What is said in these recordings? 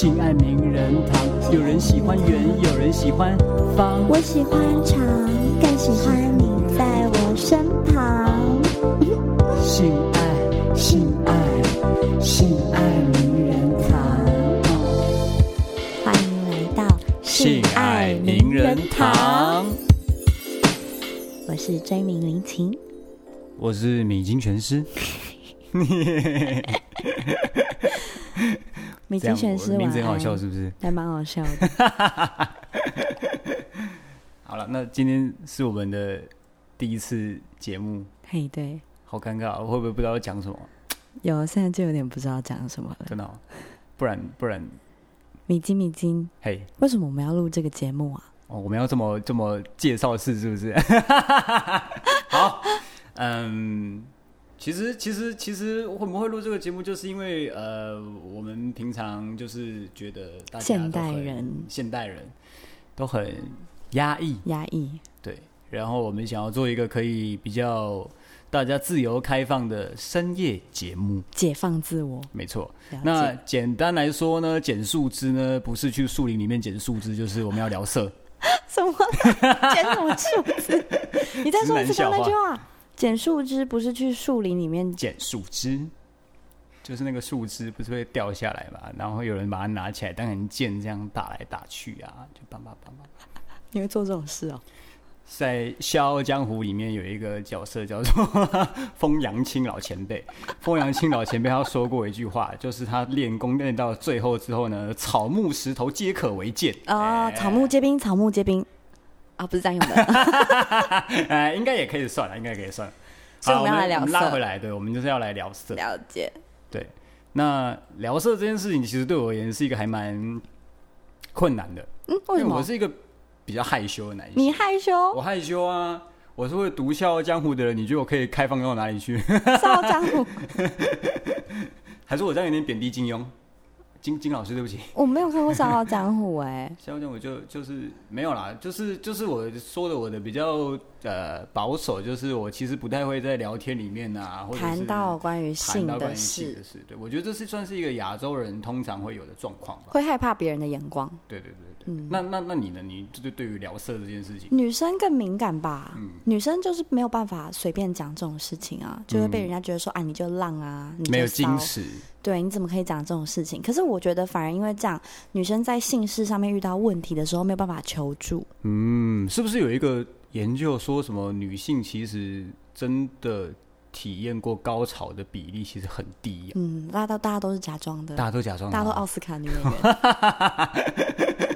性爱名人堂，有人喜欢圆，有人喜欢方。我喜欢长，更喜欢你在我身旁。性爱，性爱，性爱名人堂。欢迎来到性爱名人堂，我是追名林琴。我是米津玄师。米津玄师，名字很好笑，是不是？还蛮好笑的。好了，那今天是我们的第一次节目，嘿，对，好尴尬，我会不会不知道讲什么？有，现在就有点不知道讲什么了。真的、哦，不然不然，米金，米金，嘿，为什么我们要录这个节目啊？哦，我们要这么这么介绍是，是不是？好，嗯。其实，其实，其实我们会录这个节目，就是因为呃，我们平常就是觉得大家现代人，现代人都很压抑，压抑，对。然后我们想要做一个可以比较大家自由开放的深夜节目，解放自我。没错。那简单来说呢，捡树枝呢，不是去树林里面捡树枝，就是我们要聊色。什么？捡什么树枝？你再说一次那句话。捡树枝不是去树林里面捡树枝，就是那个树枝不是会掉下来嘛？然后有人把它拿起来当成剑这样打来打去啊，就梆梆梆梆。你会做这种事哦？在《笑傲江湖》里面有一个角色叫做 风阳青老前辈，风阳青老前辈他说过一句话，就是他练功练到最后之后呢，草木石头皆可为剑啊，草木皆兵，草木皆兵。啊，不是这样用的，哎，应该也可以算了，应该可以算。所以我们要来聊色，拉回来，对，我们就是要来聊色。了解。对，那聊色这件事情，其实对我而言是一个还蛮困难的。嗯，为什么？我是一个比较害羞的男性。你害羞？我害羞啊！我是会毒《笑傲江湖》的人，你觉得我可以开放到哪里去？《笑傲江湖》还是我这样有点贬低金庸？金金老师，对不起，我没有看过《笑傲江湖》哎，《笑傲江湖》就就是没有啦，就是就是我说的我的比较呃保守，就是我其实不太会在聊天里面啊，或者谈到关于性的事，对，我觉得这是算是一个亚洲人通常会有的状况吧，会害怕别人的眼光，对对对。嗯，那那那你呢？你对对于聊色这件事情，女生更敏感吧？嗯，女生就是没有办法随便讲这种事情啊，就会被人家觉得说，啊，你就浪啊，你没有矜持，对，你怎么可以讲这种事情？可是我觉得，反而因为这样，女生在性事上面遇到问题的时候，没有办法求助。嗯，是不是有一个研究说什么女性其实真的？体验过高潮的比例其实很低。嗯，大家都大家都是假装的，大家都假装，大家都奥斯卡女演员。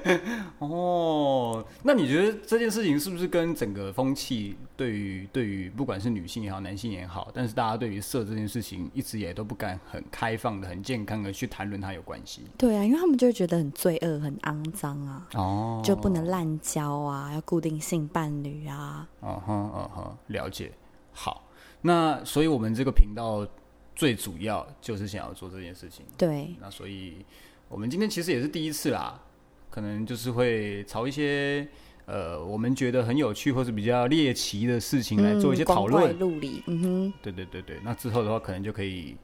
哦，那你觉得这件事情是不是跟整个风气对于对于不管是女性也好，男性也好，但是大家对于色这件事情一直也都不敢很开放的、很健康的去谈论它有关系？对啊，因为他们就会觉得很罪恶、很肮脏啊，哦，就不能滥交啊，要固定性伴侣啊。哦哼，哦哼，了解，好。那所以，我们这个频道最主要就是想要做这件事情。对。那所以，我们今天其实也是第一次啦，可能就是会朝一些呃，我们觉得很有趣或是比较猎奇的事情来做一些讨论。嗯哼。对对对对，那之后的话，可能就可以。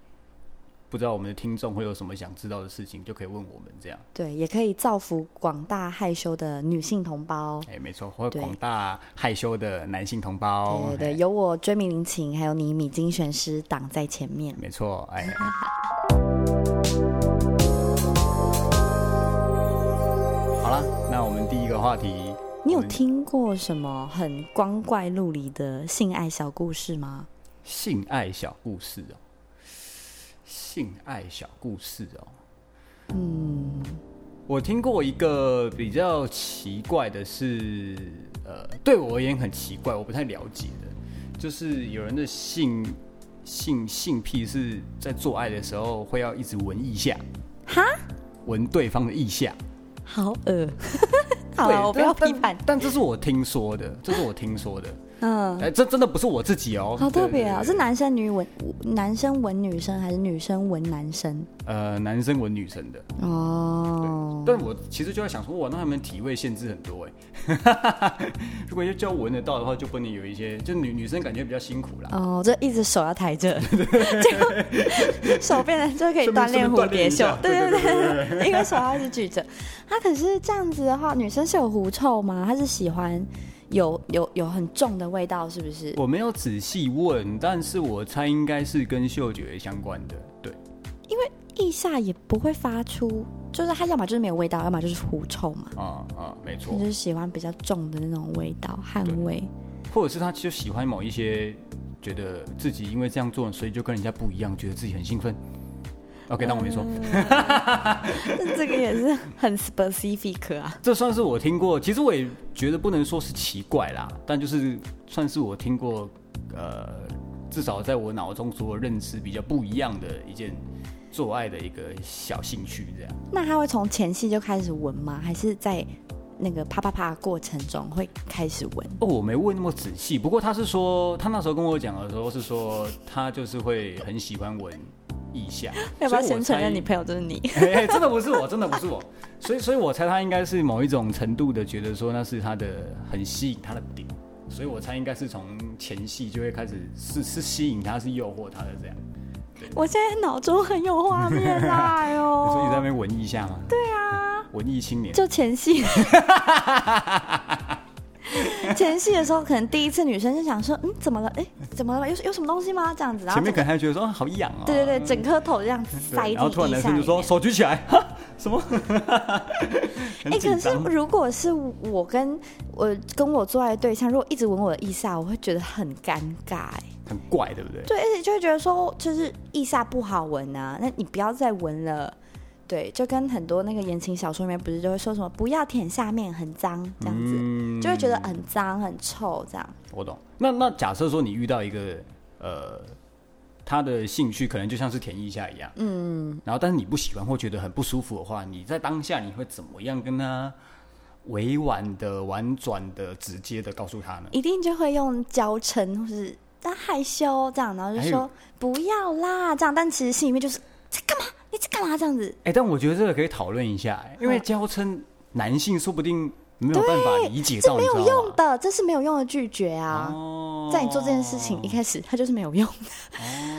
不知道我们的听众会有什么想知道的事情，就可以问我们这样。对，也可以造福广大害羞的女性同胞。哎，没错，或广大害羞的男性同胞。对对，有我追名林琴，还有你米金选师挡在前面。没错，哎。好了，那我们第一个话题，你有听过什么很光怪陆离的性爱小故事吗？性爱小故事哦。性爱小故事哦，嗯，我听过一个比较奇怪的是，呃，对我而言很奇怪，我不太了解的，就是有人的性性性癖是在做爱的时候会要一直闻腋下，哈，闻对方的意下，好恶，好，我不要批判，但这是我听说的，这是我听说的。嗯，哎，这真的不是我自己哦，好特别啊！是男生女吻，男生吻女生还是女生吻男生？呃，男生吻女生的哦。但我其实就在想说，哇，那他们体位限制很多哎。如果要教闻得到的话，就不能有一些，就女女生感觉比较辛苦啦。哦，就一直手要抬着，就手变成就可以锻炼蝴蝶袖。对对对，一个手要一直举着。他可是这样子的话，女生是有狐臭吗？她是喜欢？有有有很重的味道，是不是？我没有仔细问，但是我猜应该是跟嗅觉相关的，对。因为腋下也不会发出，就是它要么就是没有味道，要么就是狐臭嘛。啊啊，没错。就是喜欢比较重的那种味道，汗味。或者是他就喜欢某一些，觉得自己因为这样做，所以就跟人家不一样，觉得自己很兴奋。OK，当我没说。这个也是很 specific 啊。这算是我听过，其实我也觉得不能说是奇怪啦，但就是算是我听过，呃，至少在我脑中所认知比较不一样的一件做爱的一个小兴趣，这样。那他会从前戏就开始闻吗？还是在那个啪啪啪过程中会开始闻？哦，我没问那么仔细。不过他是说，他那时候跟我讲的时候是说，他就是会很喜欢闻。意向，要不要先承认你朋友就是你？真的不是我，真的不是我，所以所以我猜他应该是某一种程度的觉得说那是他的很吸引他的点，所以我猜应该是从前戏就会开始是是吸引他，是诱惑他的这样。我现在脑中很有画面啦 哟！所以你在那边文艺下吗？对啊，文艺青年就前戏。前戏的时候，可能第一次女生就想说，嗯，怎么了？哎，怎么了？有有什么东西吗？这样子，然后前面可能还觉得说好痒哦。对对对，整颗头这样子塞进然后突然男生就说手举起来，什么？哎，可是如果是我跟我跟我做爱的对象，如果一直闻我的腋下，我会觉得很尴尬，哎，很怪，对不对？对，而且就会觉得说，就是腋下不好闻啊，那你不要再闻了。对，就跟很多那个言情小说里面不是就会说什么不要舔下面很脏这样子，就会觉得很脏很臭这样。我懂。那那假设说你遇到一个呃，他的兴趣可能就像是舔一下一样，嗯，然后但是你不喜欢或觉得很不舒服的话，你在当下你会怎么样跟他委婉的、婉转的、直接的告诉他呢？一定就会用娇嗔或是他害羞这样，然后就说不要啦这样，但其实心里面就是在干嘛？你在干嘛？这样子？哎，但我觉得这个可以讨论一下，因为娇嗔男性说不定没有办法理解到，这没有用的，这是没有用的拒绝啊！在你做这件事情一开始，他就是没有用的，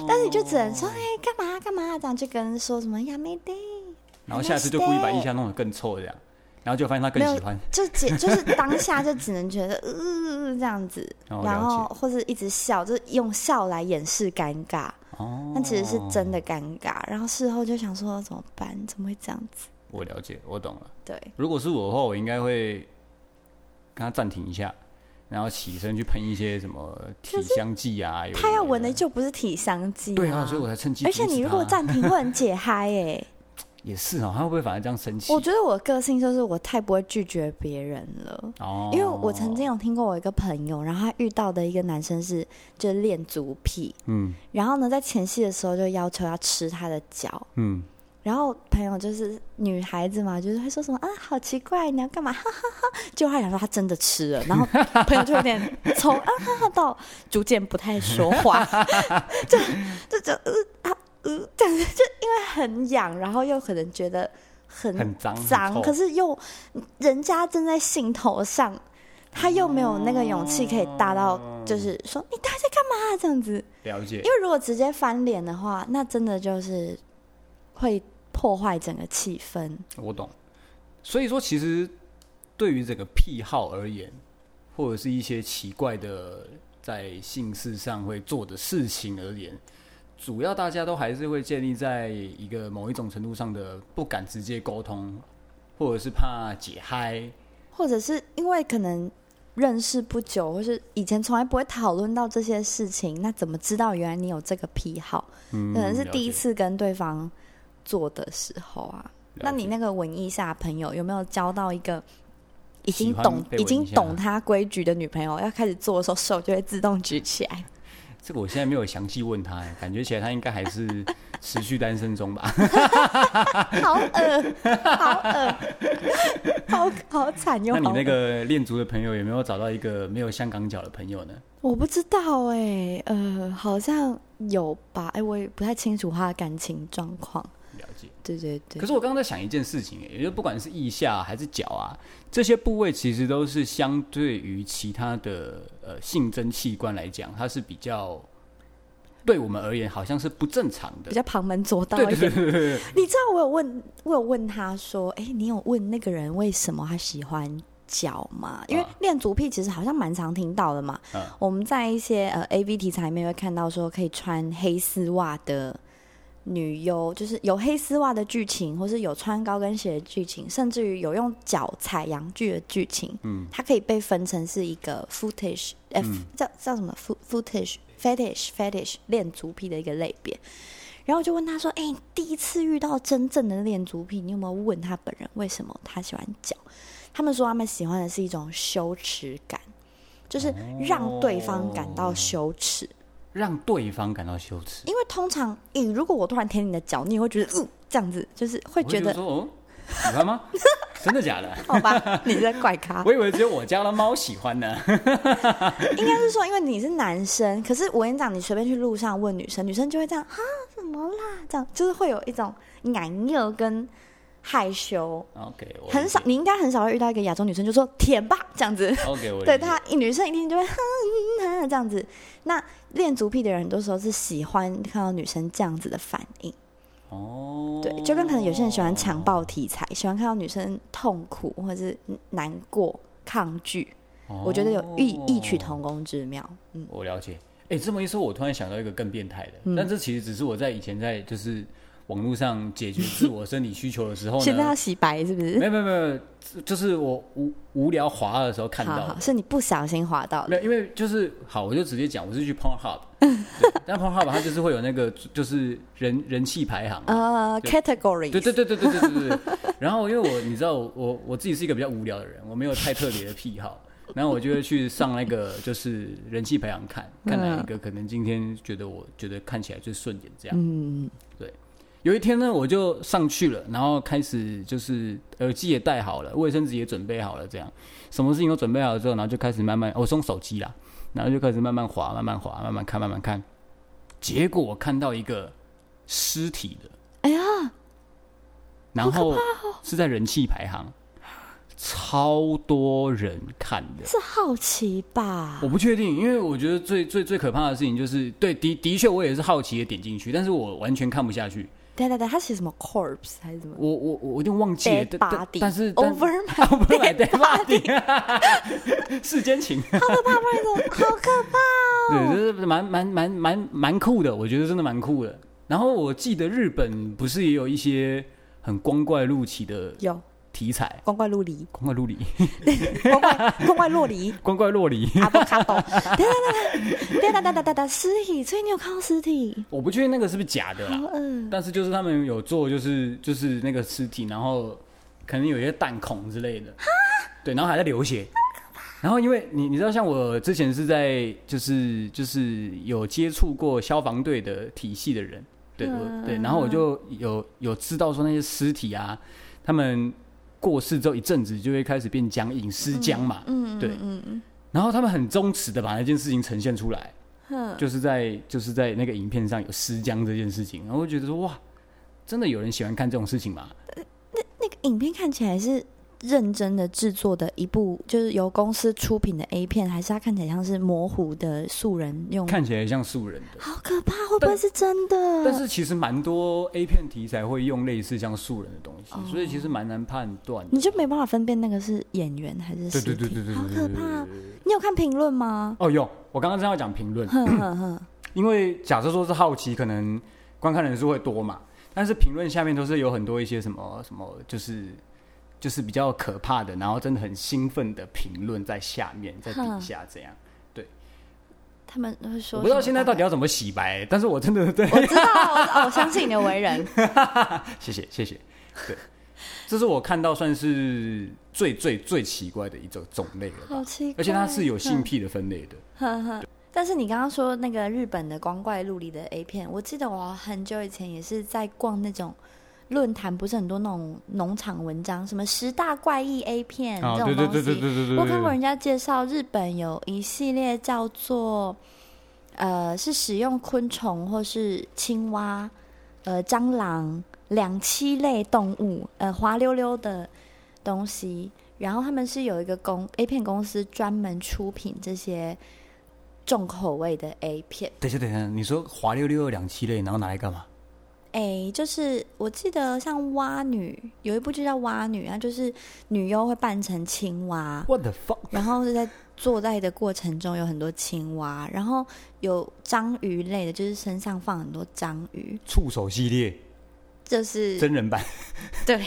但是你就只能说，哎，干嘛？干嘛？这样，就跟人说什么呀没得，然后下次就故意把印象弄得更臭这样，然后就发现他更喜欢，就只就是当下就只能觉得呃这样子，然后或者一直笑，就是用笑来掩饰尴尬。哦，那其实是真的尴尬，然后事后就想说怎么办？怎么会这样子？我了解，我懂了。对，如果是我的话，我应该会跟他暂停一下，然后起身去喷一些什么体香剂啊。他要闻的就不是体香剂，对啊，所以我才趁机。而且你如果暂停，会很解嗨哎。也是哦，他会不会反而这样生气？我觉得我个性就是我太不会拒绝别人了。哦，因为我曾经有听过我一个朋友，然后他遇到的一个男生是就是恋足癖，嗯，然后呢在前戏的时候就要求要吃他的脚，嗯，然后朋友就是女孩子嘛，就是会说什么啊好奇怪，你要干嘛？哈哈哈！就他想说他真的吃了，然后朋友就有点从啊哈哈到逐渐不太说话，就就就呃啊。呃，但是就因为很痒，然后又可能觉得很很脏脏，可是又人家正在兴头上，他又没有那个勇气可以大到，就是说你他在干嘛这样子？了解。因为如果直接翻脸的话，那真的就是会破坏整个气氛。我懂。所以说，其实对于这个癖好而言，或者是一些奇怪的在性事上会做的事情而言。主要大家都还是会建立在一个某一种程度上的不敢直接沟通，或者是怕解嗨，或者是因为可能认识不久，或是以前从来不会讨论到这些事情，那怎么知道原来你有这个癖好？嗯，可能是第一次跟对方做的时候啊。那你那个文艺下朋友有没有交到一个已经懂、已经懂他规矩的女朋友？要开始做的时候，手就会自动举起来。这个我现在没有详细问他，感觉起来他应该还是持续单身中吧。好恶，好恶。好好惨哟！那你那个恋足的朋友有没有找到一个没有香港脚的朋友呢？我不知道哎，呃，好像有吧？哎，我也不太清楚他的感情状况。了解，对对对。可是我刚刚在想一件事情，也就不管是腋下还是脚啊，这些部位其实都是相对于其他的呃性征器官来讲，它是比较。对我们而言，好像是不正常的，比较旁门左道一点。你知道我有问，我有问他说：“哎，你有问那个人为什么他喜欢脚吗？因为练足癖其实好像蛮常听到的嘛。我们在一些呃 A V 题材里面会看到说，可以穿黑丝袜的女优，就是有黑丝袜的剧情，或是有穿高跟鞋的剧情，甚至于有用脚踩洋剧的剧情。嗯，它可以被分成是一个 footage，f 叫叫什么 footage。fetish fetish 恋足癖的一个类别，然后我就问他说：“哎，第一次遇到真正的恋足癖，你有没有问他本人为什么他喜欢脚？他们说他们喜欢的是一种羞耻感，就是让对方感到羞耻，让对方感到羞耻。因为通常，咦，如果我突然舔你的脚，你也会觉得，嗯，这样子就是会觉得，哦，喜欢吗？” 真的假的？好吧，你在怪咖。我以为只有我家的猫喜欢呢。应该是说，因为你是男生，可是我跟你讲，你随便去路上问女生，女生就会这样啊，怎么啦？这样就是会有一种难热跟害羞。OK，很少，你应该很少会遇到一个亚洲女生就说舔吧这样子。OK，对她女生一定就会这样子。那恋足癖的人很多时候是喜欢看到女生这样子的反应。哦，对，就跟可能有些人喜欢强暴题材，喜欢看到女生痛苦或者是难过、抗拒，我觉得有异异曲同工之妙。嗯，我了解。哎，这么一说，我突然想到一个更变态的，但这其实只是我在以前在就是。网络上解决自我生理需求的时候呢？现在要洗白是不是？没有没有没有，就是我无无聊滑的时候看到，是你不小心滑到的。没有，因为就是好，我就直接讲，我是去 Pornhub，但 Pornhub 它就是会有那个就是人人气排行呃 category，对对对对对对对对。然后因为我你知道我我自己是一个比较无聊的人，我没有太特别的癖好，然后我就会去上那个就是人气排行看看哪一个可能今天觉得我觉得看起来最顺眼这样。嗯，对。有一天呢，我就上去了，然后开始就是耳机也戴好了，卫生纸也准备好了，这样什么事情都准备好了之后，然后就开始慢慢，我送手机啦，然后就开始慢慢滑，慢慢滑，慢慢看，慢慢看。结果我看到一个尸体的，哎呀，然后是在人气排行，超多人看的，是好奇吧？我不确定，因为我觉得最最最可怕的事情就是，对的的确我也是好奇的点进去，但是我完全看不下去。对对对，他写什么 corpse 还是什么？我我我有点忘记了，但但是 over my dead body，世间情，好可怕，好可怕哦！对，就是蛮蛮蛮蛮蛮酷的，我觉得真的蛮酷的。然后我记得日本不是也有一些很光怪陆奇的有。题材。光怪陆离，光怪陆离，光怪光怪陆离，光怪陆离。阿波卡波，等等等等等等等尸体，所以你有看到尸体？我不确定那个是不是假的啦，但是就是他们有做，就是就是那个尸体，然后可能有一些弹孔之类的，对，然后还在流血。然后因为你你知道，像我之前是在就是就是有接触过消防队的体系的人，对对，然后我就有有知道说那些尸体啊，他们。过世之后一阵子就会开始变僵硬、尸僵嘛，嗯，对，嗯嗯，然后他们很忠实的把那件事情呈现出来，就是在就是在那个影片上有尸僵这件事情，然后我觉得说哇，真的有人喜欢看这种事情吗？那那个影片看起来是。认真的制作的一部，就是由公司出品的 A 片，还是它看起来像是模糊的素人用？看起来像素人的，好可怕！会不会是真的？但是其实蛮多 A 片题材会用类似像素人的东西，所以其实蛮难判断。你就没办法分辨那个是演员还是？对对对对对，好可怕！你有看评论吗？哦，有。我刚刚正要讲评论，因为假设说是好奇，可能观看人数会多嘛，但是评论下面都是有很多一些什么什么，就是。就是比较可怕的，然后真的很兴奋的评论在下面，在底下这样，对。他们会说，我不知道现在到底要怎么洗白，但是我真的对，我知道，我相信你的为人。谢谢谢谢，对，这是我看到算是最最最奇怪的一种种类了，好奇，而且它是有性癖的分类的。但是你刚刚说那个日本的光怪陆离的 A 片，我记得我很久以前也是在逛那种。论坛不是很多那种农场文章，什么十大怪异 A 片这种东西。我看过人家介绍，日本有一系列叫做呃，是使用昆虫或是青蛙、呃蟑螂两栖类动物，呃滑溜溜的东西。然后他们是有一个公 A 片公司专门出品这些重口味的 A 片。等一下，等一下，你说滑溜溜的两栖类，然后拿来干嘛？哎，就是我记得像蛙女有一部剧叫蛙女啊，就是女优会扮成青蛙，What the fuck？然后是在做爱的过程中有很多青蛙，然后有章鱼类的，就是身上放很多章鱼。触手系列，就是真人版，对。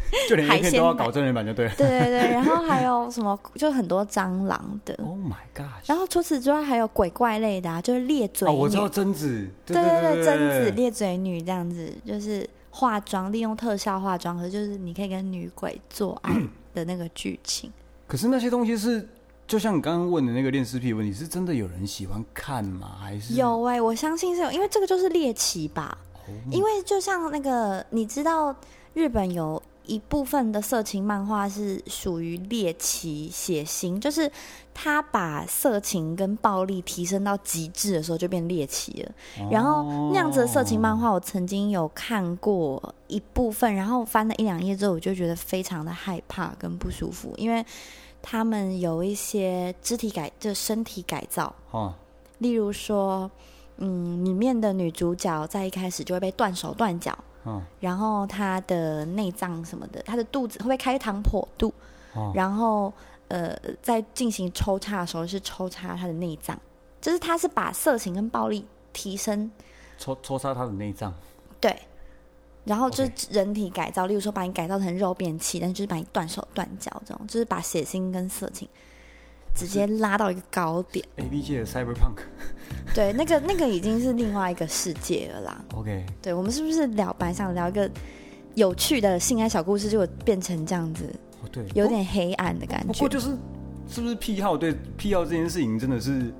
就连海鲜都要搞真人版就对了。对对对，然后还有什么，就很多蟑螂的。Oh my god！然后除此之外，还有鬼怪类的，啊，就是裂嘴。哦，我知道贞子。对对对，贞子裂嘴女这样子，就是化妆，利用特效化妆，可是就是你可以跟女鬼做爱的那个剧情。可是那些东西是，就像你刚刚问的那个恋尸癖问题，是真的有人喜欢看吗？还是有哎，我相信是有，因为这个就是猎奇吧。因为就像那个，你知道日本有。一部分的色情漫画是属于猎奇血腥，就是他把色情跟暴力提升到极致的时候就变猎奇了。然后那样子的色情漫画，我曾经有看过一部分，然后翻了一两页之后，我就觉得非常的害怕跟不舒服，因为他们有一些肢体改，就身体改造，例如说，嗯，里面的女主角在一开始就会被断手断脚。然后他的内脏什么的，他的肚子会不会开膛破肚？然后呃，在进行抽插的时候是抽插他的内脏，就是他是把色情跟暴力提升，抽抽插他的内脏，对，然后就是人体改造，例如说把你改造成肉便器，但就是把你断手断脚这种，就是把血腥跟色情。直接拉到一个高点。A B 界的 Cyberpunk，对，那个那个已经是另外一个世界了啦。OK，对我们是不是聊白想聊一个有趣的性爱小故事，就变成这样子？哦，对，有点黑暗的感觉。不过就是是不是癖好？对癖好这件事情真的是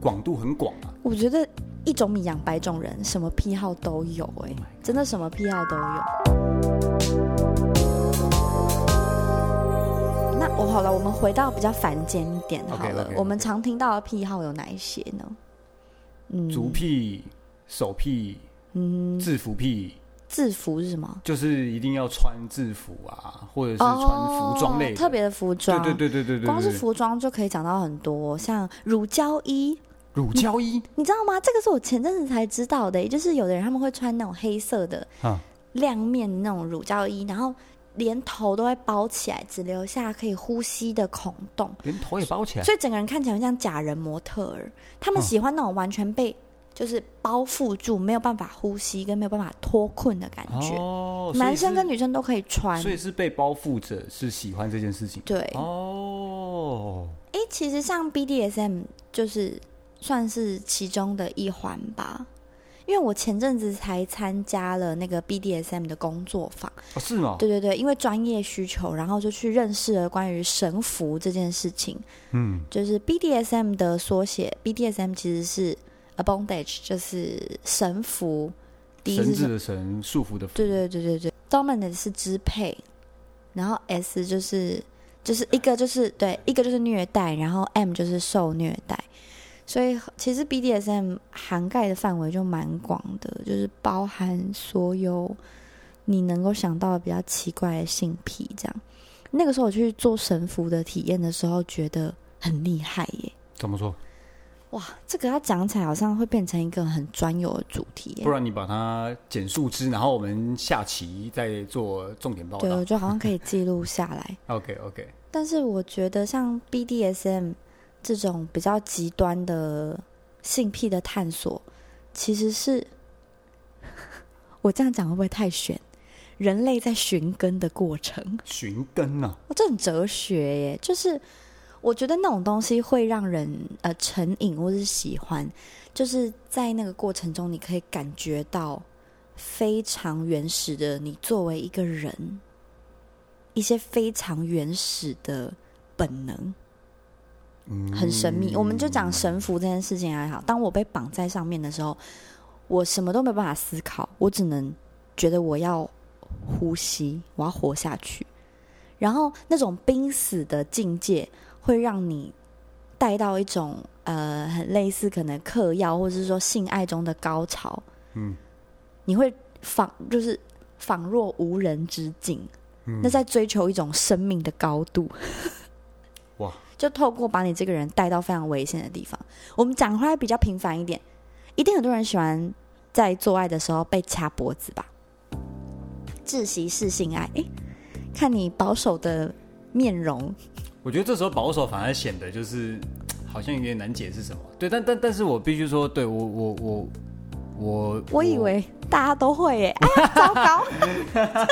广度很广啊。我觉得一种米养百种人，什么癖好都有哎，真的什么癖好都有。我好了，我们回到比较凡间一点好了。我们常听到的癖好有哪一些呢？嗯，足癖、手癖、嗯，制服癖。制服是什么？就是一定要穿制服啊，或者是穿服装类特别的服装。对对对对对，光是服装就可以讲到很多，像乳胶衣。乳胶衣，你知道吗？这个是我前阵子才知道的，就是有的人他们会穿那种黑色的亮面那种乳胶衣，然后。连头都会包起来，只留下可以呼吸的孔洞。连头也包起来，所以整个人看起来像假人模特儿。他们喜欢那种完全被就是包覆住，没有办法呼吸跟没有办法脱困的感觉。哦，男生跟女生都可以穿，所以是被包覆着是喜欢这件事情。对，哦，哎，其实像 BDSM 就是算是其中的一环吧。因为我前阵子才参加了那个 BDSM 的工作坊，哦，是吗？对对对，因为专业需求，然后就去认识了关于神符这件事情。嗯，就是 BDSM 的缩写，BDSM 其实是 a bondage，就是神符。神字的神，束缚的。对对对对对，dominant 是支配，然后 S 就是就是一个就是对一个就是虐待，然后 M 就是受虐待。所以其实 BDSM 涵盖的范围就蛮广的，就是包含所有你能够想到的比较奇怪的性癖。这样，那个时候我去做神符的体验的时候，觉得很厉害耶。怎么说？哇，这个要讲起来好像会变成一个很专有的主题。不然你把它简述之，然后我们下期再做重点报道。对，我觉得好像可以记录下来。OK OK。但是我觉得像 BDSM。这种比较极端的性癖的探索，其实是 我这样讲会不会太玄？人类在寻根的过程，寻根呢？哦，这很哲学耶。就是我觉得那种东西会让人呃成瘾或是喜欢，就是在那个过程中，你可以感觉到非常原始的你作为一个人一些非常原始的本能。很神秘，我们就讲神符这件事情还好。当我被绑在上面的时候，我什么都没办法思考，我只能觉得我要呼吸，我要活下去。然后那种濒死的境界会让你带到一种呃很类似可能嗑药或者是说性爱中的高潮，嗯，你会仿就是仿若无人之境，那在追求一种生命的高度，哇！就透过把你这个人带到非常危险的地方。我们讲回来比较平凡一点，一定很多人喜欢在做爱的时候被掐脖子吧？窒息式性爱，哎。看你保守的面容，我觉得这时候保守反而显得就是 好像有点难解释什么。对，但但但是我必须说，对我我我我我以为大家都会耶，糟糕！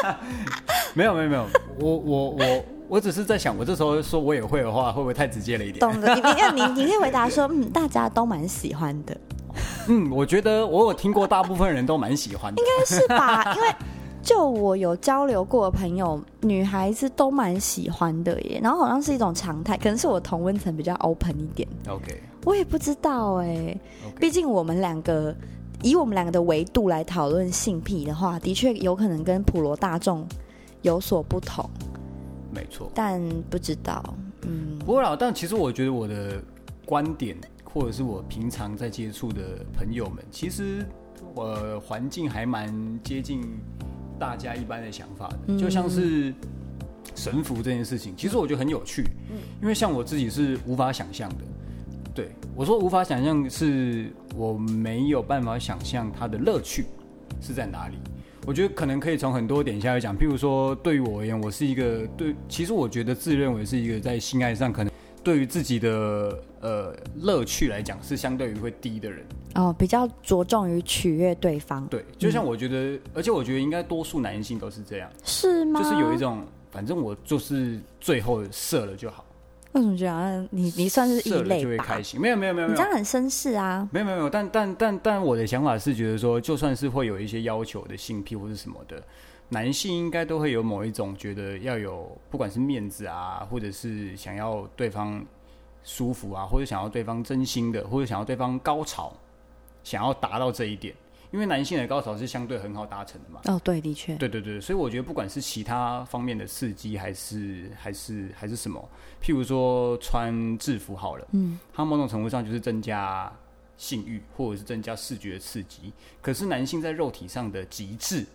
没有没有没有，我我我我只是在想，我这时候说我也会的话，会不会太直接了一点？懂的，你你你你可以回答说，嗯，大家都蛮喜欢的。嗯，我觉得我有听过，大部分人都蛮喜欢的，应该是吧？因为。就我有交流过的朋友，女孩子都蛮喜欢的耶，然后好像是一种常态，可能是我同温层比较 open 一点。OK，我也不知道哎，毕竟我们两个以我们两个的维度来讨论性癖的话，的确有可能跟普罗大众有所不同。没错，但不知道，嗯，不过老，但其实我觉得我的观点，或者是我平常在接触的朋友们，其实我环境还蛮接近。大家一般的想法的，就像是神符这件事情，其实我觉得很有趣，因为像我自己是无法想象的。对我说无法想象，是我没有办法想象它的乐趣是在哪里。我觉得可能可以从很多点下来讲，譬如说，对于我而言，我是一个对，其实我觉得自认为是一个在性爱上可能。对于自己的呃乐趣来讲，是相对于会低的人哦，比较着重于取悦对方。对，就像我觉得，而且我觉得应该多数男性都是这样，是吗？就是有一种，反正我就是最后射了就好。为什么觉得？你你算是异类就会开心？没有没有没有，你这样很绅士啊！没有没有没有，但但但但我的想法是觉得说，就算是会有一些要求的性癖或者什么的。男性应该都会有某一种觉得要有，不管是面子啊，或者是想要对方舒服啊，或者想要对方真心的，或者想要对方高潮，想要达到这一点。因为男性的高潮是相对很好达成的嘛。哦，对，的确。对对对，所以我觉得不管是其他方面的刺激，还是还是还是什么，譬如说穿制服好了，嗯，它某种程度上就是增加性欲，或者是增加视觉刺激。可是男性在肉体上的极致。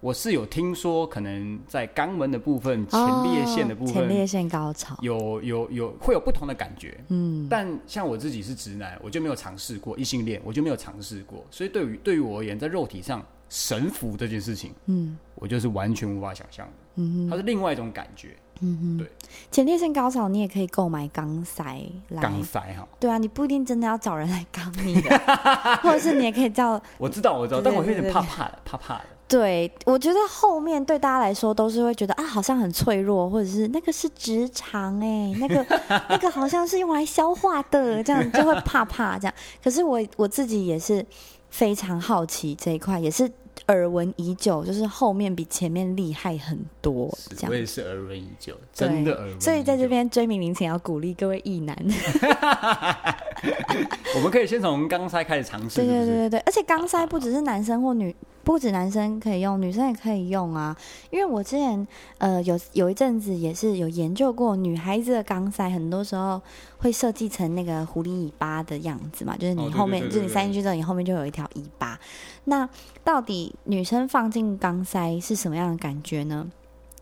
我是有听说，可能在肛门的部分、前列腺的部分、前列腺高潮有有有会有不同的感觉。嗯，但像我自己是直男，我就没有尝试过异性恋，我就没有尝试过。所以对于对于我而言，在肉体上神服这件事情，嗯，我就是完全无法想象的。嗯哼，它是另外一种感觉。嗯哼，对，前列腺高潮你也可以购买钢塞来。钢塞哈？对啊，你不一定真的要找人来肛你的，或者是你也可以叫。我知道，我知道，但我有点怕怕的，怕怕的。对，我觉得后面对大家来说都是会觉得啊，好像很脆弱，或者是那个是直肠哎，那个那个好像是用来消化的，这样就会怕怕这样。可是我我自己也是非常好奇这一块，也是。耳闻已久，就是后面比前面厉害很多。这样，我也是耳闻已久，真的耳闻。所以在这边追名林前要鼓励各位异男。我们可以先从钢塞开始尝试。对对对对对，而且钢塞不只是男生或女。不止男生可以用，女生也可以用啊。因为我之前呃有有一阵子也是有研究过，女孩子的肛塞很多时候会设计成那个狐狸尾巴的样子嘛，就是你后面就是你塞进去之后，你后面就有一条尾巴。那到底女生放进肛塞是什么样的感觉呢？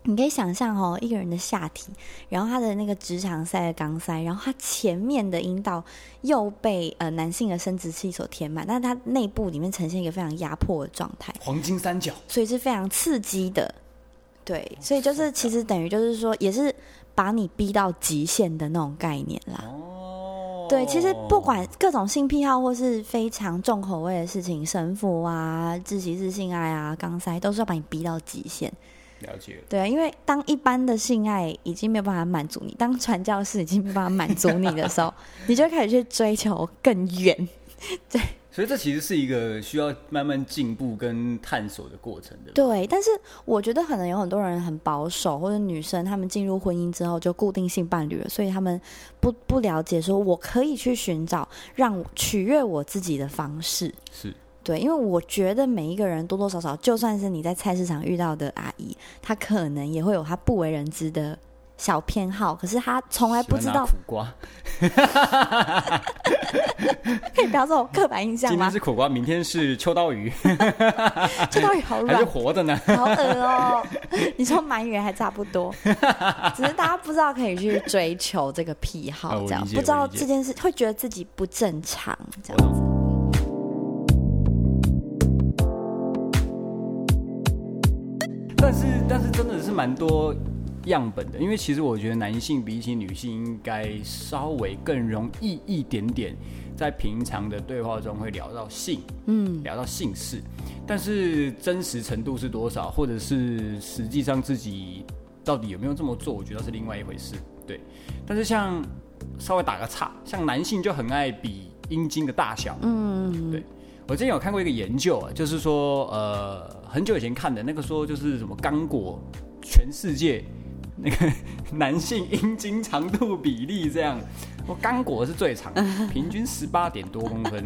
你可以想象哦，一个人的下体，然后他的那个直肠塞的肛塞，然后他前面的阴道又被呃男性的生殖器所填满，但是它内部里面呈现一个非常压迫的状态，黄金三角，所以是非常刺激的。对，所以就是其实等于就是说，也是把你逼到极限的那种概念啦。哦，对，其实不管各种性癖好或是非常重口味的事情，神父啊、自习自性爱啊、肛塞，都是要把你逼到极限。了解，对啊，因为当一般的性爱已经没有办法满足你，当传教士已经没有办法满足你的时候，你就开始去追求更远。对，所以这其实是一个需要慢慢进步跟探索的过程的。对，但是我觉得可能有很多人很保守，或者女生她们进入婚姻之后就固定性伴侣了，所以他们不不了解说我可以去寻找让取悦我自己的方式。是。对，因为我觉得每一个人多多少少，就算是你在菜市场遇到的阿姨，她可能也会有她不为人知的。小偏好，可是她从来不知道苦瓜，可以不要这种刻板印象吗？今天是苦瓜，明天是秋刀鱼，秋刀鱼好软，还是活的呢？好恶哦！你说鳗鱼还差不多，只是大家不知道可以去追求这个癖好，这样不知道这件事会觉得自己不正常，这样子。但是，但是真的是蛮多。样本的，因为其实我觉得男性比起女性应该稍微更容易一点点，在平常的对话中会聊到性，嗯，聊到性事，但是真实程度是多少，或者是实际上自己到底有没有这么做，我觉得是另外一回事。对，但是像稍微打个岔，像男性就很爱比阴茎的大小，嗯，对我之前有看过一个研究啊，就是说呃很久以前看的那个说就是什么刚果全世界。那个 男性阴茎长度比例这样，我刚果是最长，平均十八点多公分，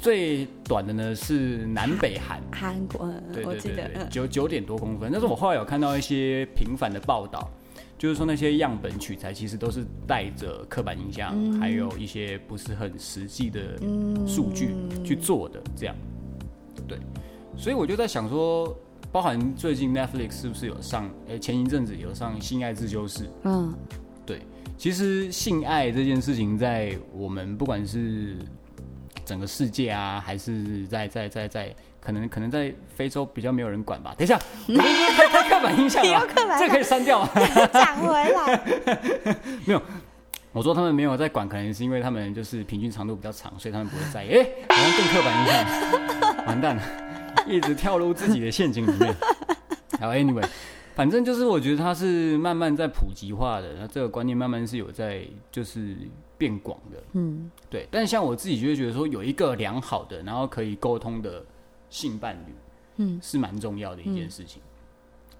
最短的呢是南北韩，韩国，对对对对，九九点多公分。但是我后来有看到一些频繁的报道，就是说那些样本取材其实都是带着刻板印象，还有一些不是很实际的数据去做的这样，对，所以我就在想说。包含最近 Netflix 是不是有上？哎，前一阵子有上《性爱自修室》。嗯，对，其实性爱这件事情，在我们不管是整个世界啊，还是在在在在，可能可能在非洲比较没有人管吧。等一下，刻板印象了，这可以删掉。讲回来，没有，我说他们没有在管，可能是因为他们就是平均长度比较长，所以他们不会在意。哎，好像更刻板印象，完蛋了。一直跳入自己的陷阱里面。好，Anyway，反正就是我觉得它是慢慢在普及化的，那这个观念慢慢是有在就是变广的。嗯，对。但像我自己就会觉得说，有一个良好的，然后可以沟通的性伴侣，嗯，是蛮重要的一件事情。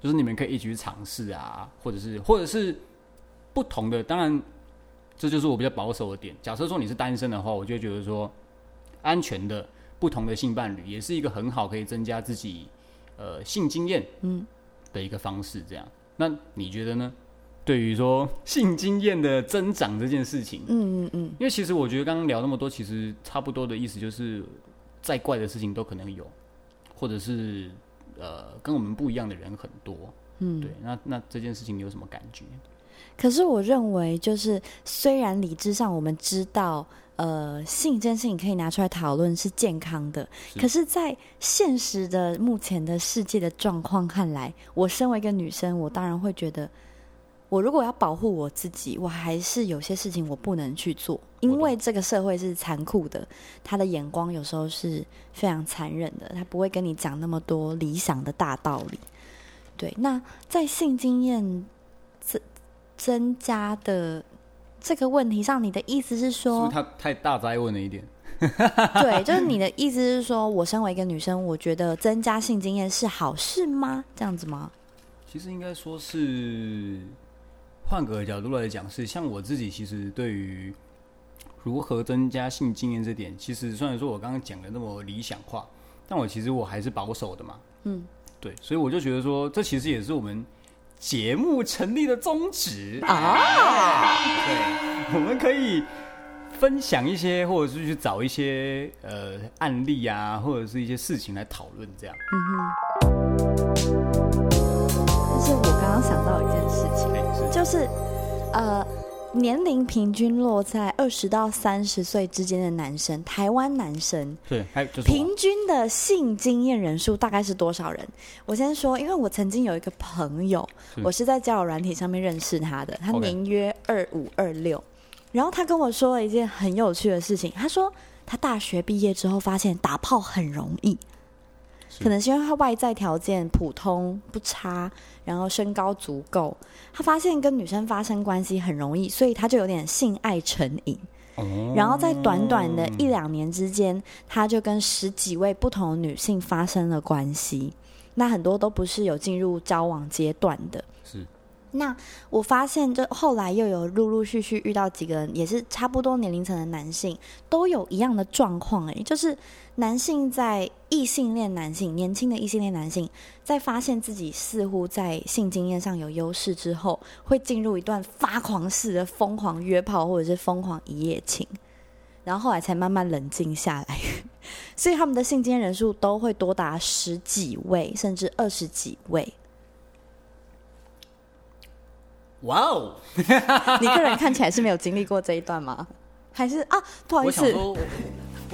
就是你们可以一起去尝试啊，或者是或者是不同的。当然，这就是我比较保守的点。假设说你是单身的话，我就觉得说安全的。不同的性伴侣也是一个很好可以增加自己呃性经验嗯的一个方式，这样那你觉得呢？对于说性经验的增长这件事情，嗯嗯嗯，因为其实我觉得刚刚聊那么多，其实差不多的意思就是，再怪的事情都可能有，或者是呃跟我们不一样的人很多，嗯，对，那那这件事情你有什么感觉？可是我认为，就是虽然理智上我们知道。呃，性这件事情可以拿出来讨论是健康的，可是，在现实的目前的世界的状况看来，我身为一个女生，我当然会觉得，我如果要保护我自己，我还是有些事情我不能去做，因为这个社会是残酷的，他的眼光有时候是非常残忍的，他不会跟你讲那么多理想的大道理。对，那在性经验增增加的。这个问题上，你的意思是说，他太大灾问了一点。对，就是你的意思是说，我身为一个女生，我觉得增加性经验是好事吗？这样子吗？其实应该说是换个角度来讲，是像我自己，其实对于如何增加性经验这点，其实虽然说我刚刚讲的那么理想化，但我其实我还是保守的嘛。嗯，对，所以我就觉得说，这其实也是我们。节目成立的宗旨啊，对，我们可以分享一些，或者是去找一些呃案例啊，或者是一些事情来讨论，这样。嗯哼。但是我刚刚想到一件事情，就是呃。年龄平均落在二十到三十岁之间的男生，台湾男生是，平均的性经验人数大概是多少人？我先说，因为我曾经有一个朋友，我是在交友软体上面认识他的，他年约二五二六，然后他跟我说了一件很有趣的事情，他说他大学毕业之后发现打炮很容易。可能是因为他外在条件普通不差，然后身高足够，他发现跟女生发生关系很容易，所以他就有点性爱成瘾。然后在短短的一两年之间，他就跟十几位不同的女性发生了关系。那很多都不是有进入交往阶段的。是。那我发现，就后来又有陆陆续续遇到几个也是差不多年龄层的男性，都有一样的状况，哎，就是男性在异性恋男性，年轻的异性恋男性，在发现自己似乎在性经验上有优势之后，会进入一段发狂式的疯狂约炮，或者是疯狂一夜情，然后后来才慢慢冷静下来，所以他们的性经验人数都会多达十几位，甚至二十几位。哇哦！你个人看起来是没有经历过这一段吗？还是啊？不好意思。我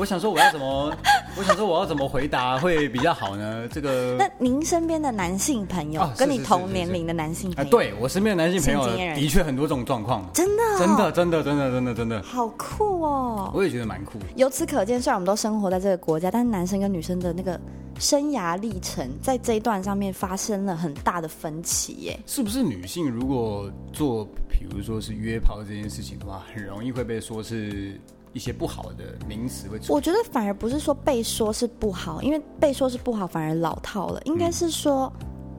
想说我要怎么，我想说我要怎么回答会比较好呢？这个那您身边的男性朋友，跟你同年龄的男性朋友，对我身边的男性朋友的确很多这种状况，真的，真的，真的，真的，真的，真的，好酷哦！我也觉得蛮酷。由此可见，虽然我们都生活在这个国家，但是男生跟女生的那个生涯历程，在这一段上面发生了很大的分歧耶。是不是女性如果做，比如说是约炮这件事情的话，很容易会被说是？一些不好的名词会，我觉得反而不是说被说是不好，因为被说是不好反而老套了。应该是说，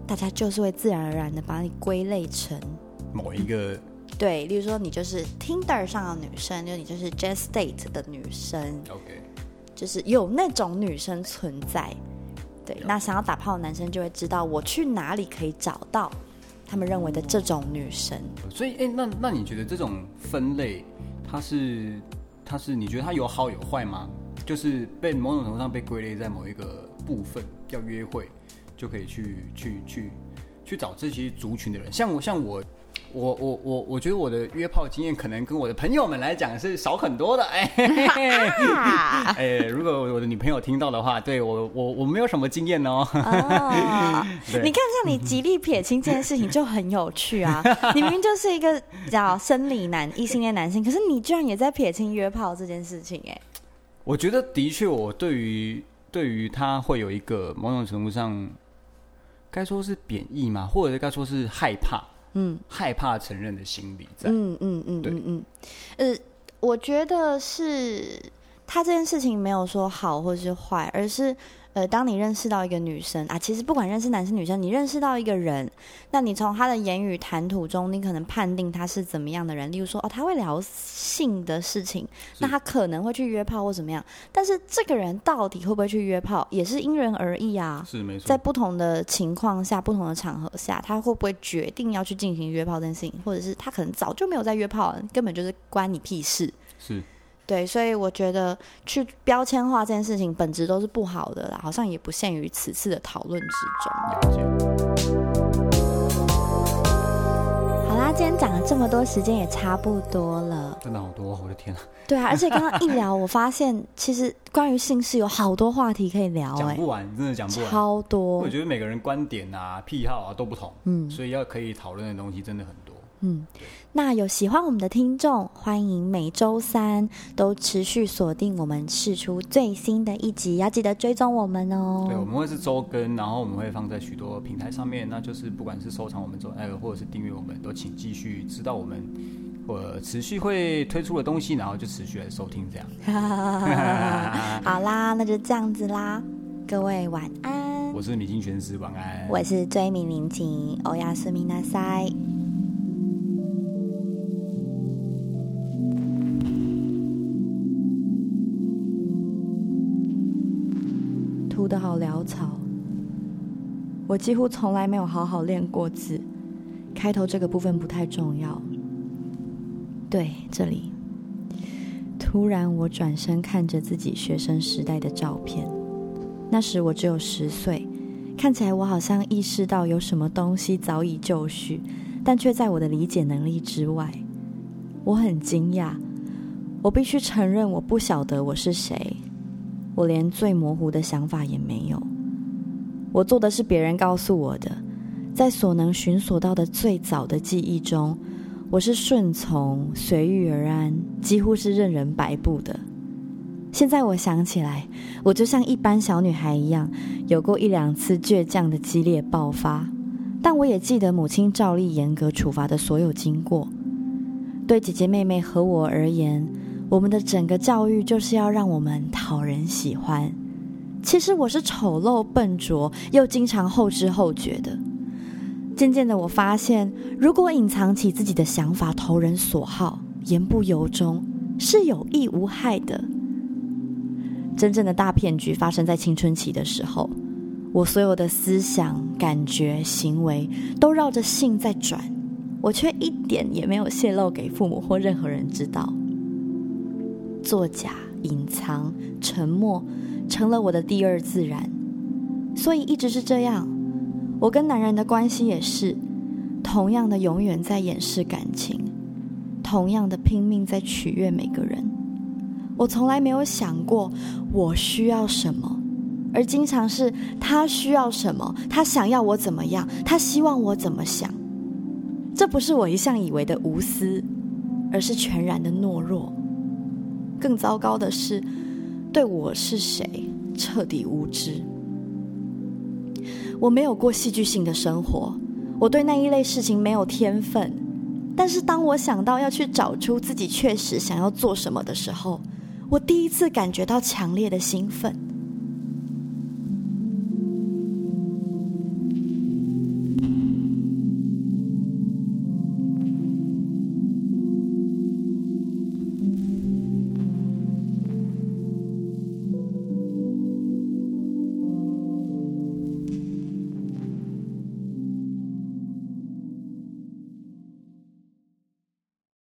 大家就是会自然而然的把你归类成某一个，对，例如说你就是 Tinder 上的女生，就你就是 Just Date 的女生，OK，就是有那种女生存在。对，那想要打炮的男生就会知道我去哪里可以找到他们认为的这种女生。所以，哎，那那你觉得这种分类它是？它是你觉得它有好有坏吗？就是被某种程度上被归类在某一个部分，要约会就可以去去去去找这些族群的人。像我像我。我我我我觉得我的约炮经验可能跟我的朋友们来讲是少很多的，哎，哎，如果我的女朋友听到的话，对我我我没有什么经验哦。你看像你极力撇清这件事情就很有趣啊！你明明就是一个叫生理男异性恋男性，可是你居然也在撇清约炮这件事情，哎，我觉得的确，我对于对于他会有一个某种程度上，该说是贬义嘛，或者该说是害怕。嗯，害怕承认的心理在。嗯嗯嗯，对嗯，呃，我觉得是他这件事情没有说好或是坏，而是。呃，当你认识到一个女生啊，其实不管认识男生女生，你认识到一个人，那你从他的言语谈吐中，你可能判定他是怎么样的人。例如说，哦，他会聊性的事情，那他可能会去约炮或怎么样。但是这个人到底会不会去约炮，也是因人而异啊。是没错，在不同的情况下、不同的场合下，他会不会决定要去进行约炮这件事情，或者是他可能早就没有在约炮，根本就是关你屁事。是。对，所以我觉得去标签化这件事情本质都是不好的啦，好像也不限于此次的讨论之中。好啦，今天讲了这么多，时间也差不多了。真的好多，我的天啊！对啊，而且刚刚一聊，我发现其实关于姓氏有好多话题可以聊，讲不完，真的讲不完，超多。我觉得每个人观点啊、癖好啊都不同，嗯，所以要可以讨论的东西真的很多。嗯，那有喜欢我们的听众，欢迎每周三都持续锁定我们试出最新的一集，要记得追踪我们哦。对，我们会是周更，然后我们会放在许多平台上面，那就是不管是收藏我们周呃，或者是订阅我们，都请继续知道我们或持续会推出的东西，然后就持续来收听这样。好啦，那就这样子啦，各位晚安。我是米津玄师，晚安。我是追名林晴，欧亚斯米纳塞。的好潦草，我几乎从来没有好好练过字。开头这个部分不太重要。对，这里。突然，我转身看着自己学生时代的照片，那时我只有十岁，看起来我好像意识到有什么东西早已就绪，但却在我的理解能力之外。我很惊讶，我必须承认，我不晓得我是谁。我连最模糊的想法也没有。我做的是别人告诉我的，在所能寻索到的最早的记忆中，我是顺从、随遇而安，几乎是任人摆布的。现在我想起来，我就像一般小女孩一样，有过一两次倔强的激烈爆发，但我也记得母亲照例严格处罚的所有经过。对姐姐妹妹和我而言。我们的整个教育就是要让我们讨人喜欢。其实我是丑陋、笨拙又经常后知后觉的。渐渐的，我发现，如果隐藏起自己的想法，投人所好，言不由衷，是有益无害的。真正的大骗局发生在青春期的时候，我所有的思想、感觉、行为都绕着性在转，我却一点也没有泄露给父母或任何人知道。作假、隐藏、沉默，成了我的第二自然，所以一直是这样。我跟男人的关系也是，同样的永远在掩饰感情，同样的拼命在取悦每个人。我从来没有想过我需要什么，而经常是他需要什么，他想要我怎么样，他希望我怎么想。这不是我一向以为的无私，而是全然的懦弱。更糟糕的是，对我是谁彻底无知。我没有过戏剧性的生活，我对那一类事情没有天分。但是当我想到要去找出自己确实想要做什么的时候，我第一次感觉到强烈的兴奋。